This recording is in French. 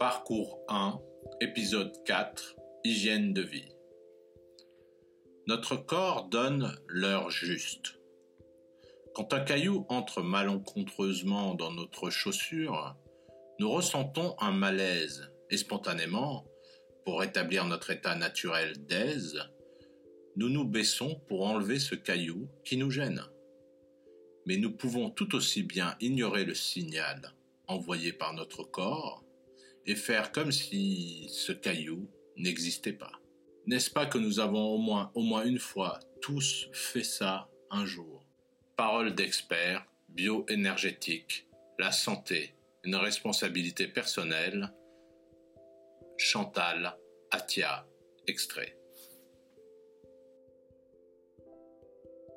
Parcours 1, épisode 4, Hygiène de vie. Notre corps donne l'heure juste. Quand un caillou entre malencontreusement dans notre chaussure, nous ressentons un malaise et spontanément, pour rétablir notre état naturel d'aise, nous nous baissons pour enlever ce caillou qui nous gêne. Mais nous pouvons tout aussi bien ignorer le signal envoyé par notre corps et faire comme si ce caillou n'existait pas. N'est-ce pas que nous avons au moins, une fois tous fait ça un jour? Parole d'expert, bioénergétique, la santé, une responsabilité personnelle. Chantal Atia, extrait.